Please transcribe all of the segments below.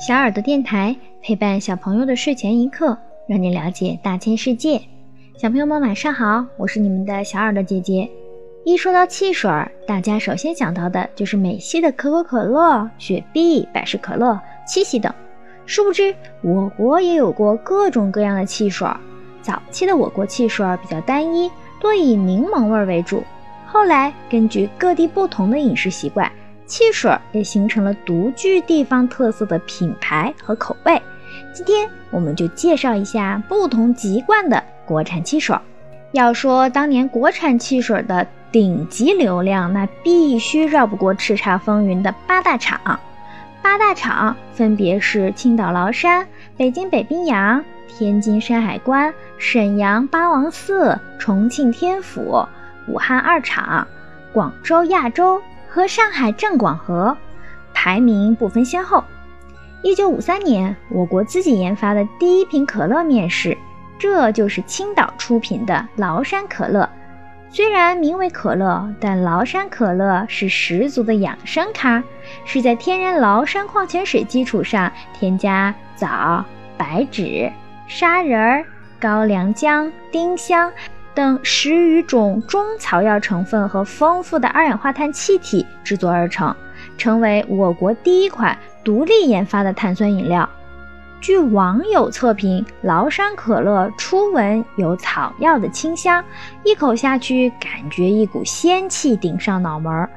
小耳朵电台陪伴小朋友的睡前一刻，让你了解大千世界。小朋友们晚上好，我是你们的小耳朵姐姐。一说到汽水，大家首先想到的就是美系的可口可乐、雪碧、百事可乐、七喜等。殊不知，我国也有过各种各样的汽水。早期的我国汽水比较单一，多以柠檬味为主。后来根据各地不同的饮食习惯，汽水也形成了独具地方特色的品牌和口味。今天我们就介绍一下不同籍贯的国产汽水。要说当年国产汽水的顶级流量，那必须绕不过叱咤风云的八大厂。八大厂分别是青岛崂山、北京北冰洋、天津山海关、沈阳八王寺、重庆天府。武汉二厂、广州亚洲和上海正广核，排名不分先后。一九五三年，我国自己研发的第一瓶可乐面世，这就是青岛出品的崂山可乐。虽然名为可乐，但崂山可乐是十足的养生咖，是在天然崂山矿泉水基础上添加枣、白芷、砂仁、高粱姜、丁香。等十余种中草药成分和丰富的二氧化碳气体制作而成，成为我国第一款独立研发的碳酸饮料。据网友测评，崂山可乐初闻有草药的清香，一口下去感觉一股仙气顶上脑门儿。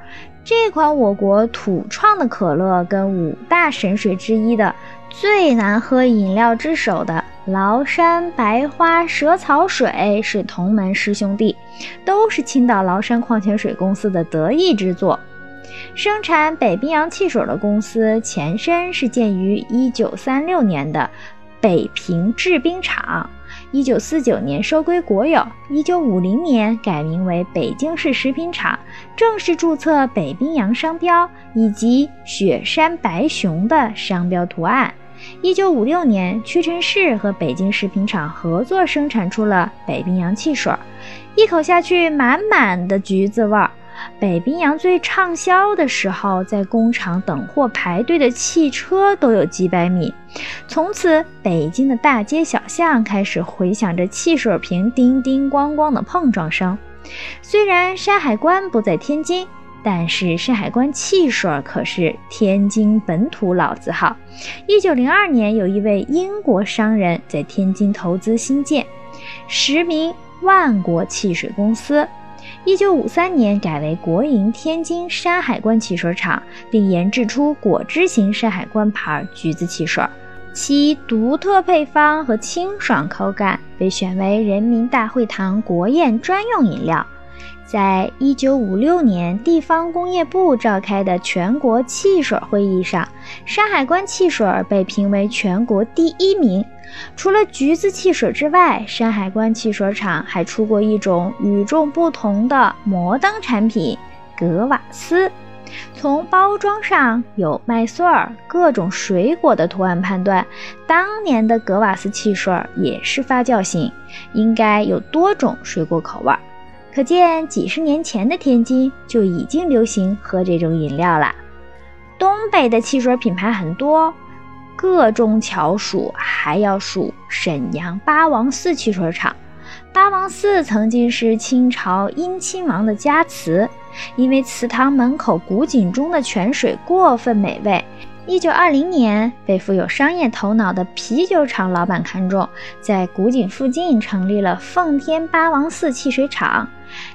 这款我国土创的可乐，跟五大神水之一的最难喝饮料之首的。崂山白花蛇草水是同门师兄弟，都是青岛崂山矿泉水公司的得意之作。生产北冰洋汽水的公司前身是建于1936年的北平制冰厂，1949年收归国有，1950年改名为北京市食品厂，正式注册北冰洋商标以及雪山白熊的商标图案。一九五六年，屈臣氏和北京食品厂合作生产出了北冰洋汽水，一口下去满满的橘子味儿。北冰洋最畅销的时候，在工厂等货排队的汽车都有几百米。从此，北京的大街小巷开始回响着汽水瓶叮叮咣咣的碰撞声。虽然山海关不在天津。但是山海关汽水可是天津本土老字号。一九零二年，有一位英国商人在天津投资兴建，实名万国汽水公司。一九五三年改为国营天津山海关汽水厂，并研制出果汁型山海关牌橘子汽水，其独特配方和清爽口感被选为人民大会堂国宴专用饮料。在一九五六年，地方工业部召开的全国汽水会议上，山海关汽水被评为全国第一名。除了橘子汽水之外，山海关汽水厂还出过一种与众不同的摩登产品——格瓦斯。从包装上有麦穗儿、各种水果的图案判断，当年的格瓦斯汽水也是发酵型，应该有多种水果口味。可见，几十年前的天津就已经流行喝这种饮料了。东北的汽水品牌很多，个中巧数，还要数沈阳八王寺汽水厂。八王寺曾经是清朝殷亲王的家祠，因为祠堂门口古井中的泉水过分美味。一九二零年，被富有商业头脑的啤酒厂老板看中，在古井附近成立了奉天八王寺汽水厂。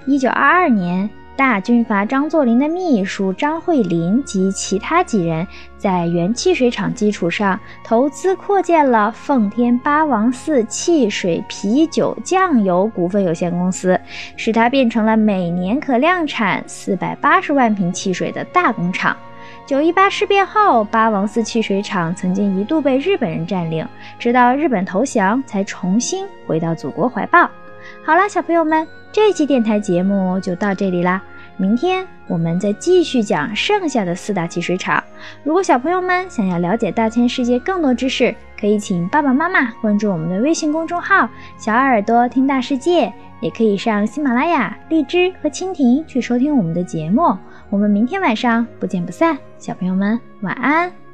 一九二二年，大军阀张作霖的秘书张惠林及其他几人在原汽水厂基础上投资扩建了奉天八王寺汽水、啤酒、酱油股份有限公司，使它变成了每年可量产四百八十万瓶汽水的大工厂。九一八事变后，八王寺汽水厂曾经一度被日本人占领，直到日本投降，才重新回到祖国怀抱。好了，小朋友们，这期电台节目就到这里啦。明天我们再继续讲剩下的四大汽水厂。如果小朋友们想要了解大千世界更多知识，可以请爸爸妈妈关注我们的微信公众号“小耳朵听大世界”，也可以上喜马拉雅、荔枝和蜻蜓去收听我们的节目。我们明天晚上不见不散，小朋友们晚安。